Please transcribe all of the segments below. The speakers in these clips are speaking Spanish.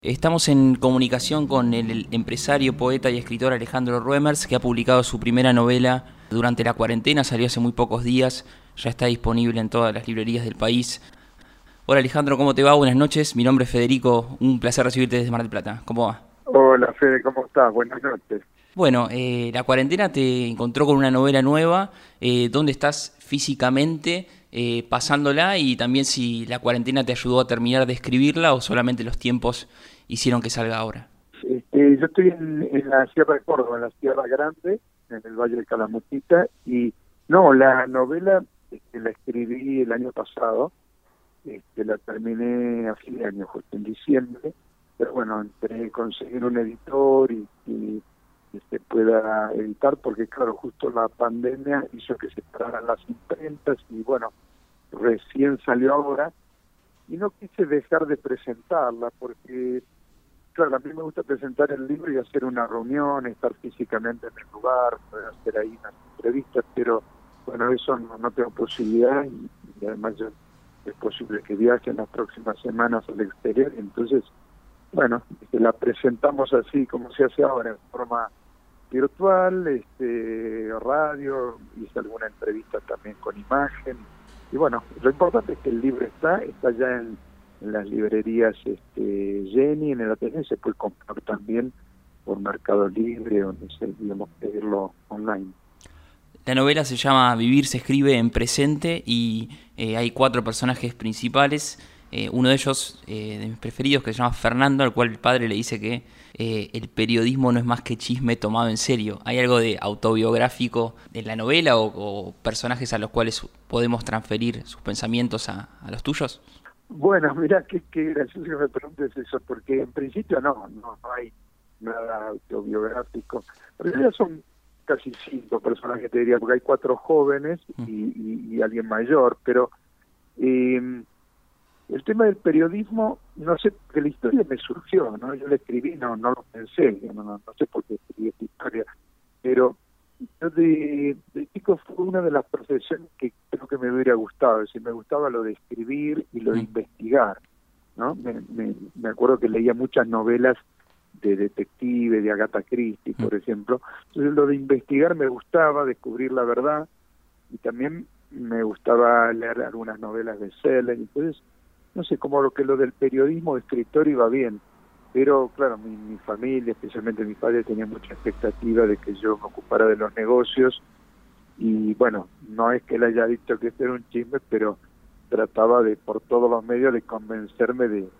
Estamos en comunicación con el empresario, poeta y escritor Alejandro Ruemers, que ha publicado su primera novela durante la cuarentena, salió hace muy pocos días, ya está disponible en todas las librerías del país. Hola Alejandro, ¿cómo te va? Buenas noches, mi nombre es Federico, un placer recibirte desde Mar del Plata. ¿Cómo va? Hola Fede, ¿cómo estás? Buenas noches. Bueno, eh, la cuarentena te encontró con una novela nueva, eh, ¿dónde estás físicamente? Eh, pasándola y también si la cuarentena te ayudó a terminar de escribirla o solamente los tiempos hicieron que salga ahora. Este, yo estoy en, la Sierra de Córdoba, en la Sierra Grande, en el Valle de Calamuchita, y no, la novela este, la escribí el año pasado, este, la terminé a fin de año, justo en diciembre, pero bueno, entre conseguir un editor y se pueda editar, porque claro, justo la pandemia hizo que se pararan las imprentas y bueno, recién salió ahora. Y no quise dejar de presentarla porque, claro, a mí me gusta presentar el libro y hacer una reunión, estar físicamente en el lugar, hacer ahí unas entrevistas, pero bueno, eso no, no tengo posibilidad y, y además yo, es posible que viaje en las próximas semanas al exterior, entonces bueno, la presentamos así como se hace ahora, en forma virtual, este, radio, hice alguna entrevista también con imagen. Y bueno, lo importante es que el libro está, está ya en, las librerías este, Jenny, en el Ateneo, se puede comprar también por Mercado Libre, donde se, digamos, pedirlo online. La novela se llama Vivir se escribe en presente y eh, hay cuatro personajes principales. Eh, uno de ellos, eh, de mis preferidos, que se llama Fernando, al cual el padre le dice que eh, el periodismo no es más que chisme tomado en serio. ¿Hay algo de autobiográfico en la novela o, personajes a los cuales podemos transferir sus pensamientos a, a los tuyos? Bueno, mira qué, qué gracioso que me preguntes eso, porque en principio no, no, hay nada autobiográfico. En realidad son casi cinco personajes, te diría, porque hay cuatro jóvenes y, y, y alguien mayor, pero... Eh, el tema del periodismo, no sé, porque la historia me surgió, ¿no? Yo la escribí, no, no lo pensé, no, no, no sé por qué escribí esta historia, pero yo de, de chico fue una de las profesiones que creo que me hubiera gustado, es decir, me gustaba lo de escribir y lo de investigar, ¿no? Me, me, me acuerdo que leía muchas novelas de detective, de Agatha Christie, por ejemplo, entonces lo de investigar me gustaba, descubrir la verdad, y también me gustaba leer algunas novelas de Selen, entonces no sé, como lo que lo del periodismo de escritor iba bien, pero claro, mi, mi familia, especialmente mi padre, tenía mucha expectativa de que yo me ocupara de los negocios y bueno, no es que él haya dicho que este era un chisme, pero trataba de por todos los medios de convencerme de,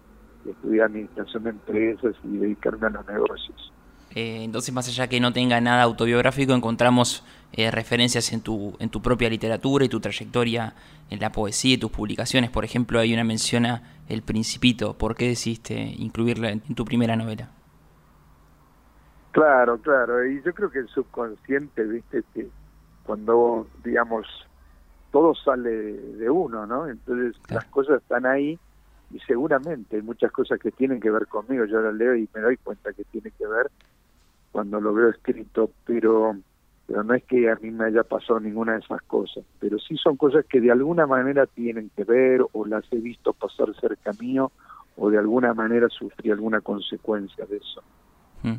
de estudiar administración de empresas y dedicarme a los negocios. Eh, entonces, más allá que no tenga nada autobiográfico, encontramos eh, referencias en tu, en tu propia literatura y tu trayectoria en la poesía y tus publicaciones. Por ejemplo, hay una mención a El Principito. ¿Por qué decidiste incluirla en tu primera novela? Claro, claro. Y yo creo que el subconsciente, viste, que cuando, digamos, todo sale de uno, ¿no? Entonces claro. las cosas están ahí y seguramente hay muchas cosas que tienen que ver conmigo. Yo las leo y me doy cuenta que tiene que ver cuando lo veo escrito, pero pero no es que a mí me haya pasado ninguna de esas cosas, pero sí son cosas que de alguna manera tienen que ver o las he visto pasar cerca mío o de alguna manera sufrí alguna consecuencia de eso. Mm.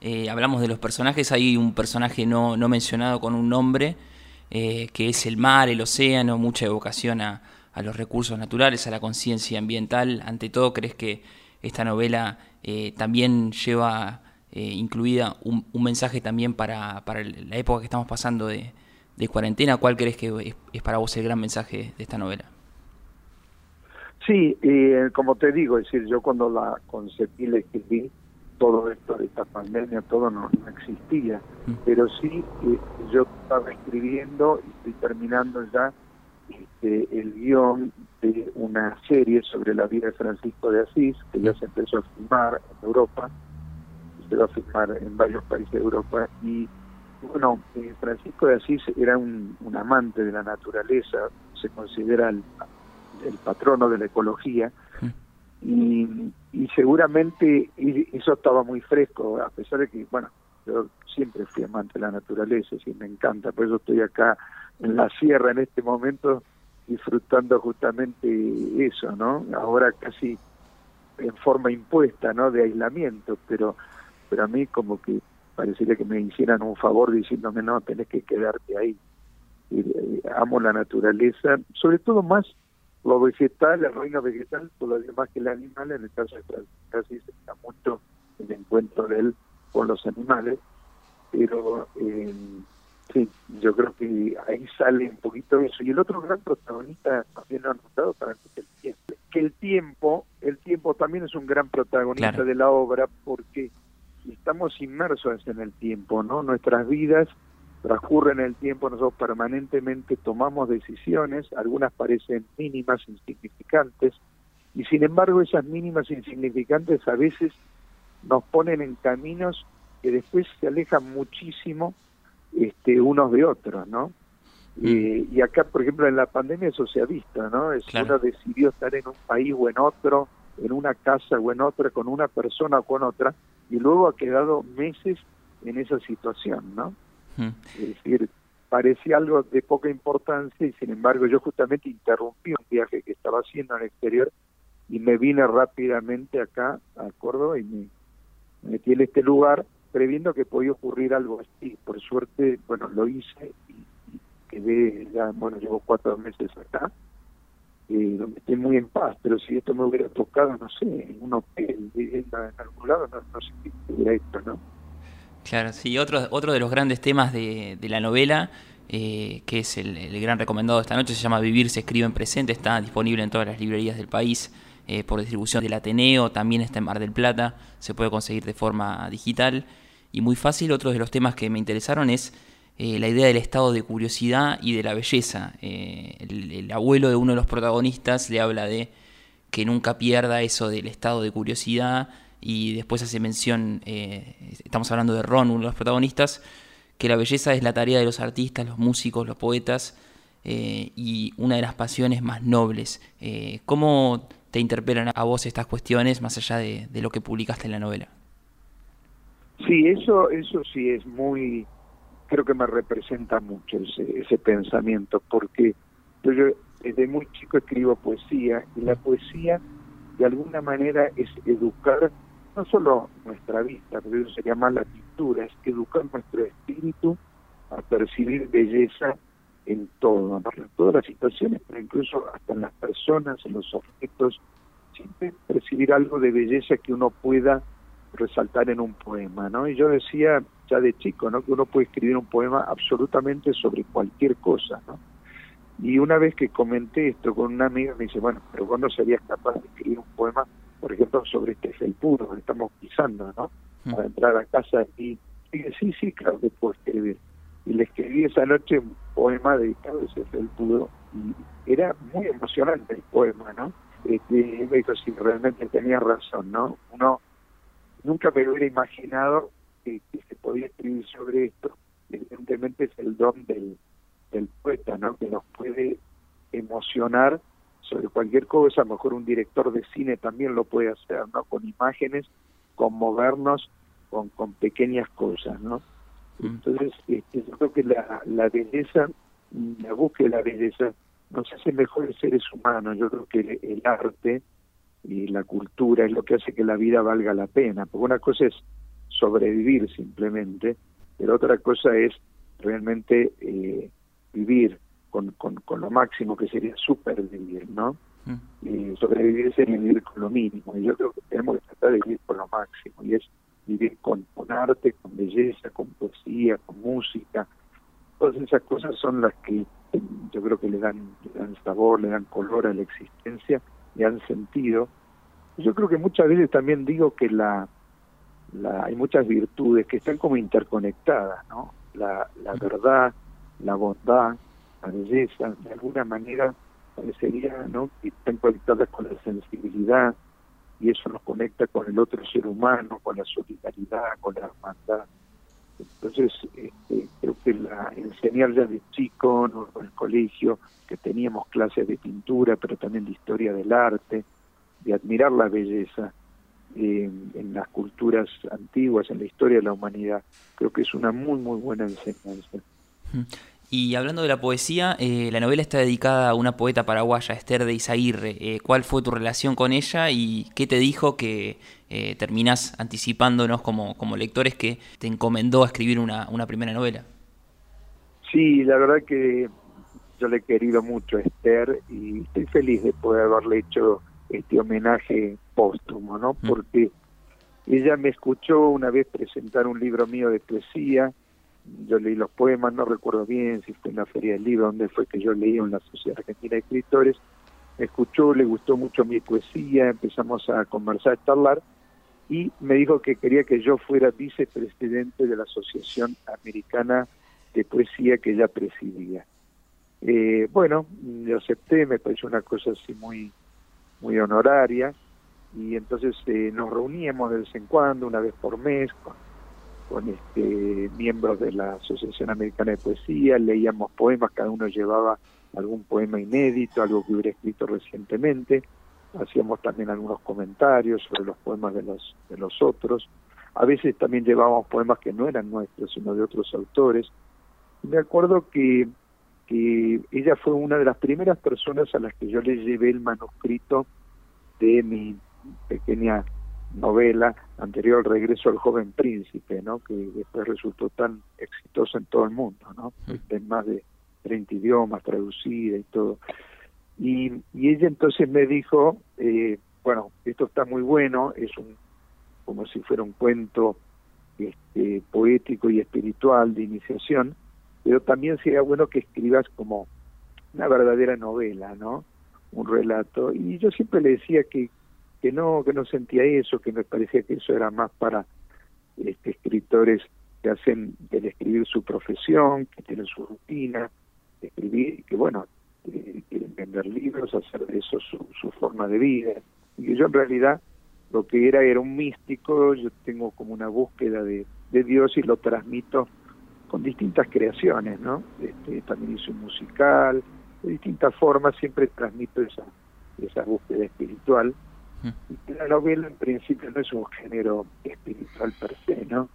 Eh, hablamos de los personajes, hay un personaje no, no mencionado con un nombre, eh, que es el mar, el océano, mucha evocación a, a los recursos naturales, a la conciencia ambiental. Ante todo, ¿crees que esta novela eh, también lleva eh, incluida un, un, mensaje también para, para la época que estamos pasando de, de cuarentena. ¿Cuál crees que es, es, para vos el gran mensaje de esta novela? Sí, eh, como te digo, es decir, yo cuando la concebí, la escribí, todo esto de esta pandemia, todo no, no existía, mm. pero sí eh, yo estaba escribiendo y estoy terminando ya este, el guion de una serie sobre la vida de Francisco de Asís, que ya se empezó a filmar en Europa, a filmar en varios países de Europa y bueno, eh, Francisco de Asís era un, un, amante de la naturaleza, se considera el, el patrono de la ecología y, y, seguramente eso estaba muy fresco, a pesar de que, bueno, yo siempre fui amante de la naturaleza, y me encanta, por eso estoy acá en la sierra en este momento disfrutando justamente eso, ¿no? Ahora casi en forma impuesta, ¿no? De aislamiento, pero, pero a mí como que parecería que me hicieran un favor diciéndome, no, tenés que quedarte ahí. Y, amo la naturaleza, sobre todo más lo vegetal, el reino vegetal, todavía más que el animal, en el caso de casi se está mucho el encuentro de él con los animales, pero eh, sí, yo creo que ahí sale un poquito eso. Y el otro gran protagonista, también lo han notado, para mí es el tiempo. Que el tiempo, el tiempo también es un gran protagonista de la obra porque estamos inmersos en el tiempo, ¿no? Nuestras vidas transcurren el tiempo, nosotros permanentemente tomamos decisiones, algunas parecen mínimas, insignificantes, y sin embargo esas mínimas insignificantes a veces nos ponen en caminos que después se alejan muchísimo este, unos de otros, ¿no? Mm. Eh, y acá, por ejemplo, en la pandemia eso se ha visto, ¿no? Es Uno decidió estar en un país o en otro, en una casa o en otra, con una persona o con otra, y luego ha quedado meses en esa situación, ¿no? Mm. Es decir, parecía algo de poca importancia y sin embargo yo justamente interrumpí un viaje que estaba haciendo en el exterior y me vine rápidamente acá a Córdoba y me metí en este lugar previendo que podía ocurrir algo así. Por suerte, bueno, lo hice y, quedé ya, bueno, llevo cuatro meses acá, eh, donde estoy muy en paz, pero si esto me hubiera tocado, no sé, en un en, algún lado, no, sé qué hubiera hecho, ¿no? Claro, sí, otro, otro de los grandes temas de, la novela, eh, que es el, el, gran recomendado de esta noche, se llama Vivir se escribe en presente, está disponible en todas las librerías del país. Eh, por distribución del Ateneo, también está en Mar del Plata, se puede conseguir de forma digital y muy fácil. Otro de los temas que me interesaron es eh, la idea del estado de curiosidad y de la belleza. Eh, el, abuelo de uno de los protagonistas le habla de que nunca pierda eso del estado de curiosidad y después hace mención, eh, estamos hablando de Ron, uno de los protagonistas, que la belleza es la tarea de los artistas, los músicos, los poetas y una de las pasiones más nobles. ¿Cómo te interpelan a vos estas cuestiones más allá de lo que publicaste en la novela? Sí, eso, eso sí es muy, creo que me representa mucho ese, ese pensamiento, porque yo, desde muy chico escribo poesía y la poesía de alguna manera es educar no solo nuestra vista, pero eso sería más la pintura, es educar nuestro espíritu a percibir belleza en todo, en todas las situaciones, pero incluso hasta en las personas, en los objetos, siempre percibir algo de belleza que uno pueda resaltar en un poema, ¿no? Y yo decía ya de chico, ¿no? Que uno puede escribir un poema absolutamente sobre cualquier cosa, ¿no? Y una vez que comenté esto con una amiga, me dice, bueno, pero vos no serías capaz de escribir un poema, por ejemplo, sobre este felpudo que estamos pisando, ¿no? Mm. Para entrar a casa y dije, sí, sí, claro que puedo escribir. Y le escribí esa noche un poema dedicado a ese felpudo y era muy emocionante el poema, ¿no? Este, me dijo, sí, realmente tenía razón, ¿no? Uno nunca me hubiera imaginado podía escribir sobre esto. Evidentemente es el don del, del poeta, ¿no? Que nos puede emocionar sobre cualquier cosa, a lo mejor un director de cine también lo puede hacer, ¿no? Con imágenes, conmovernos con, con pequeñas cosas, ¿no? Mm. Entonces, este, yo creo que la, la belleza, la búsqueda de la belleza, nos hace mejores seres humanos. Yo creo que el arte, y la cultura es lo que hace que la vida valga la pena, porque una cosa es sobrevivir simplemente, pero otra cosa es realmente eh, vivir con, con, con, lo máximo que sería supervivir, ¿no? Y sobrevivir sería vivir con lo mínimo, y yo creo que tenemos que tratar de vivir con lo máximo, y es vivir con, con arte, con belleza, con poesía, con música, todas esas cosas son las que yo creo que le dan, le dan sabor, le dan color a la existencia y han sentido. Yo creo que muchas veces también digo que la, la hay muchas virtudes que están como interconectadas, ¿no? La, la verdad, la bondad, la belleza, de alguna manera parecería, ¿no? Que están conectadas con la sensibilidad y eso nos conecta con el otro ser humano, con la solidaridad, con la hermandad. Entonces, este, creo que la, enseñar ya de chico, ¿no? en el colegio, que teníamos clases de pintura, pero también de historia del arte, de admirar la belleza eh, en las culturas antiguas, en la historia de la humanidad, creo que es una muy, muy buena enseñanza. Y hablando de la poesía, eh, la novela está dedicada a una poeta paraguaya, Esther de Izaguirre. Eh, ¿Cuál fue tu relación con ella y qué te dijo que eh, terminás anticipándonos como, como lectores que te encomendó a escribir una, una primera novela? Sí, la verdad que yo le he querido mucho a Esther y estoy feliz de poder haberle hecho este homenaje póstumo, ¿no? Mm. Porque ella me escuchó una vez presentar un libro mío de poesía yo leí los poemas, no recuerdo bien si fue en la Feria del Libro, donde fue que yo leí en la Sociedad Argentina de Escritores, me escuchó, le gustó mucho mi poesía, empezamos a conversar, a charlar, y me dijo que quería que yo fuera vicepresidente de la Asociación Americana de Poesía que ella presidía. Eh, bueno, lo acepté, me pareció una cosa así muy, muy honoraria, y entonces eh, nos reuníamos de vez en cuando, una vez por mes, con con este, miembros de la Asociación Americana de Poesía, leíamos poemas, cada uno llevaba algún poema inédito, algo que hubiera escrito recientemente, hacíamos también algunos comentarios sobre los poemas de los, de los otros, a veces también llevábamos poemas que no eran nuestros, sino de otros autores. Me acuerdo que, que ella fue una de las primeras personas a las que yo le llevé el manuscrito de mi pequeña novela anterior al regreso al joven príncipe, ¿no? que después resultó tan exitosa en todo el mundo, ¿no? en más de 30 idiomas traducida y todo. Y, y ella entonces me dijo, eh, bueno, esto está muy bueno, es un como si fuera un cuento este, poético y espiritual de iniciación, pero también sería bueno que escribas como una verdadera novela, ¿no? Un relato. Y yo siempre le decía que que no, que no sentía eso, que me parecía que eso era más para este, escritores que hacen del escribir su profesión, que tienen su rutina, de escribir, que bueno, quieren vender libros, hacer de eso su, su forma de vida. Y yo en realidad lo que era era un místico, yo tengo como una búsqueda de, de Dios y lo transmito con distintas creaciones, ¿no? Este, también hice un musical, de distintas formas siempre transmito esa, esa búsqueda espiritual la novela en principio no es un género espiritual per se, ¿no?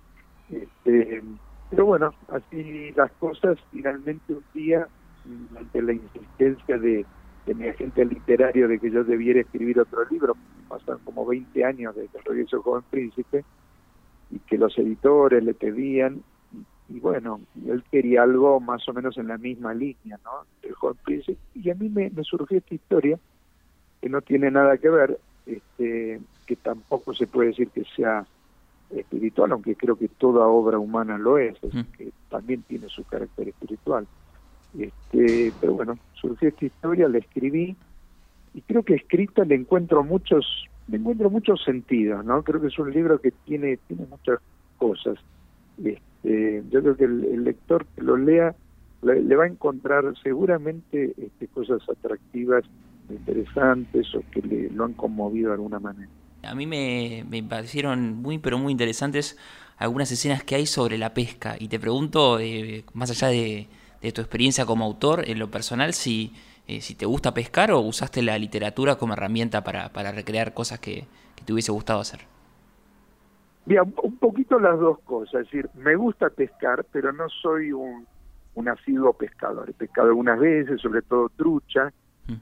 Este, pero bueno, así las cosas, finalmente un día, ante la insistencia de, mi agente literario de que yo debiera escribir otro libro, pasaron como 20 años desde el regreso Joven Príncipe, y que los editores le pedían, y, bueno, él quería algo más o menos en la misma línea, ¿no? El Joven Príncipe, y a mí me surgió esta historia, que no tiene nada que ver, este, que tampoco se puede decir que sea espiritual, aunque creo que toda obra humana lo es, que también tiene su carácter espiritual. Este, pero bueno, surgió esta historia, la escribí y creo que escrita le encuentro muchos le encuentro muchos sentidos, ¿no? Creo que es un libro que tiene tiene muchas cosas. Este, yo creo que el, lector que lo lea le, va a encontrar seguramente este, cosas atractivas interesantes o que le, lo han conmovido de alguna manera. A mí me, parecieron muy, pero muy interesantes algunas escenas que hay sobre la pesca. Y te pregunto, eh, más allá de, tu experiencia como autor, en lo personal, si, eh, si te gusta pescar o usaste la literatura como herramienta para, para recrear cosas que, te hubiese gustado hacer. Bien, un poquito las dos cosas. Es decir, me gusta pescar, pero no soy un, un asiduo pescador. He pescado algunas veces, sobre todo trucha,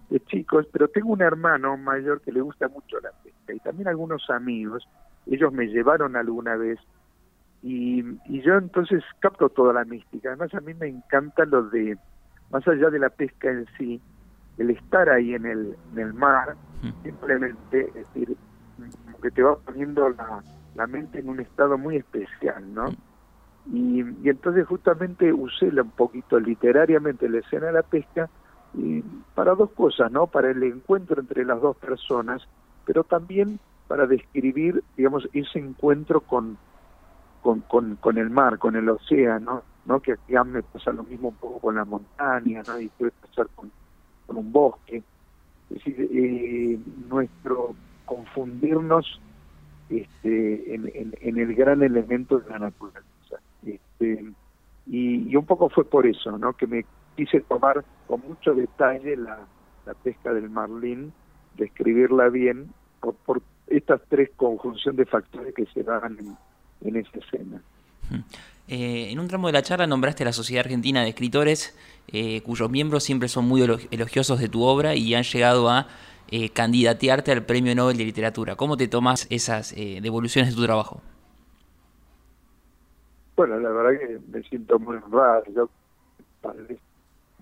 de chicos, pero tengo un hermano mayor que le gusta mucho la pesca y también algunos amigos, ellos me llevaron alguna vez y, y yo entonces capto toda la mística. Además a mí me encanta lo de, más allá de la pesca en sí, el estar ahí en el, en el mar, simplemente, es decir, que te va poniendo la, la mente en un estado muy especial, ¿no? Y, entonces justamente usé un poquito literariamente la escena de la pesca para dos cosas, ¿no? Para el encuentro entre las dos personas, pero también para describir, digamos, ese encuentro con, con, con, el mar, con el océano, ¿no? Que aquí me pasa lo mismo un poco con la montaña, ¿no? Y puede pasar con, con un bosque. Es decir, eh, nuestro confundirnos este, en, el gran elemento de la naturaleza. Este, y, y un poco fue por eso, ¿no? Que me quise tomar con mucho detalle la, pesca del marlín, describirla bien por, por estas tres conjunción de factores que se dan en, esa escena. Eh, en un tramo de la charla nombraste a la Sociedad Argentina de Escritores, eh, cuyos miembros siempre son muy elogiosos de tu obra y han llegado a eh, candidatearte al Premio Nobel de Literatura. ¿Cómo te tomas esas devoluciones de tu trabajo? Bueno, la verdad que me siento muy honrado. Yo tal vez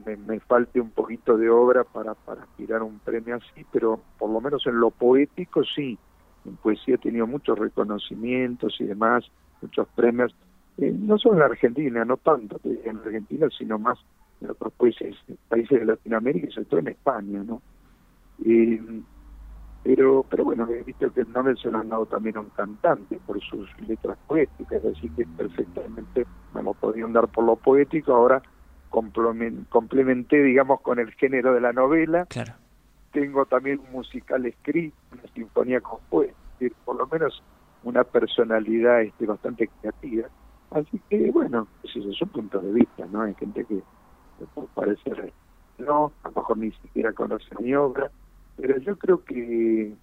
me, falte un poquito de obra para, para aspirar a un premio así, pero por lo menos en lo poético sí. En poesía he tenido muchos reconocimientos y demás, muchos premios eh, no solo en la Argentina, no tanto en Argentina, sino más en otros países, países de Latinoamérica y sobre todo en España, ¿no? pero pero bueno, he visto que no se lo han dado también a un cantante por sus letras poéticas, así que perfectamente me lo podían dar por lo poético, ahora complementé, digamos, con el género de la novela. Claro. Tengo también un musical escrito, una sinfonía compuesta, por lo menos una personalidad este, bastante creativa Así que, bueno, es su punto de vista, ¿no? Hay gente que, puede parecer no, a lo mejor ni siquiera conoce mi obra, pero yo creo que,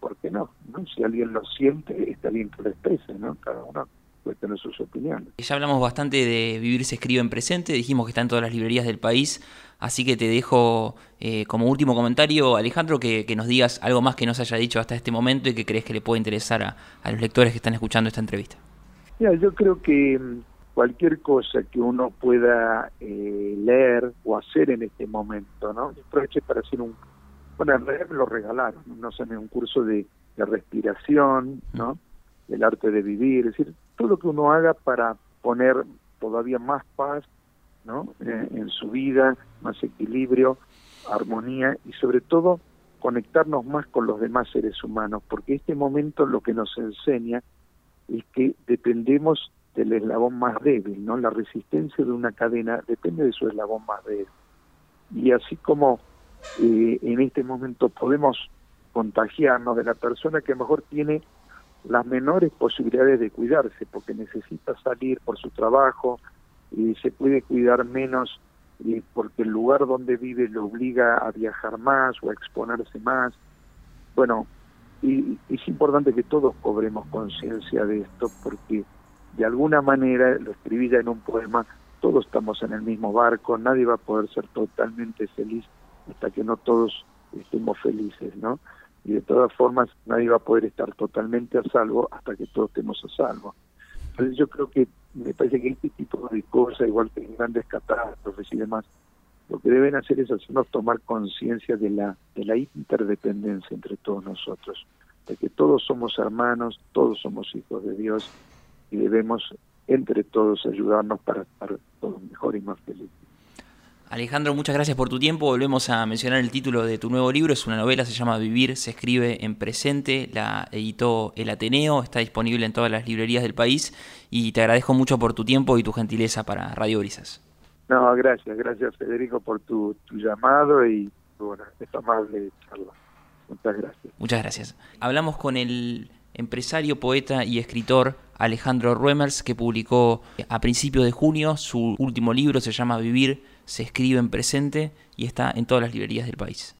¿por qué no? no? Si alguien lo siente, está bien que lo exprese, ¿no? Cada uno puede tener sus opiniones. Ya hablamos bastante de Vivir se escribe en presente, dijimos que está en todas las librerías del país, así que te dejo eh, como último comentario, Alejandro, que, que, nos digas algo más que no se haya dicho hasta este momento y que crees que le puede interesar a los lectores que están escuchando esta entrevista yo creo que mm, cualquier cosa que uno pueda eh, leer o hacer en este momento, ¿no? aproveché para hacer un, bueno, en realidad me lo regalaron, no sé, un curso de, respiración, ¿no? El arte de vivir, es decir, todo lo que uno haga para poner todavía más paz, ¿no? Eh, en su vida, más equilibrio, armonía y sobre todo conectarnos más con los demás seres humanos, porque este momento lo que nos enseña es que dependemos del eslabón más débil, ¿no? La resistencia de una cadena depende de su eslabón más débil. Y así como eh, en este momento podemos contagiarnos de la persona que mejor tiene las menores posibilidades de cuidarse, porque necesita salir por su trabajo, se puede cuidar menos porque el lugar donde vive le obliga a viajar más o a exponerse más. Bueno, y, es importante que todos cobremos conciencia de esto porque de alguna manera, lo escribí en un poema, todos estamos en el mismo barco, nadie va a poder ser totalmente feliz hasta que no todos estemos felices, ¿no? Y de todas formas, nadie va a poder estar totalmente a salvo hasta que todos estemos a salvo. Entonces yo creo que me parece que este tipo de cosas, igual que grandes catástrofes y demás, lo que deben hacer es hacernos tomar conciencia de la, de la interdependencia entre todos nosotros, de que todos somos hermanos, todos somos hijos de Dios y debemos entre todos ayudarnos para estar todos mejor y más felices. Alejandro, muchas gracias por tu tiempo. Volvemos a mencionar el título de tu nuevo libro. Es una novela, se llama Vivir, se escribe en presente. La editó El Ateneo, está disponible en todas las librerías del país. Y te agradezco mucho por tu tiempo y tu gentileza para Radio Brisas. No, gracias, gracias Federico por tu, llamado y bueno, esta amable charla. Muchas gracias. Muchas gracias. Hablamos con el empresario, poeta y escritor Alejandro Ruemers, que publicó a principios de junio su último libro, se llama Vivir, se escribe en presente y está en todas las librerías del país.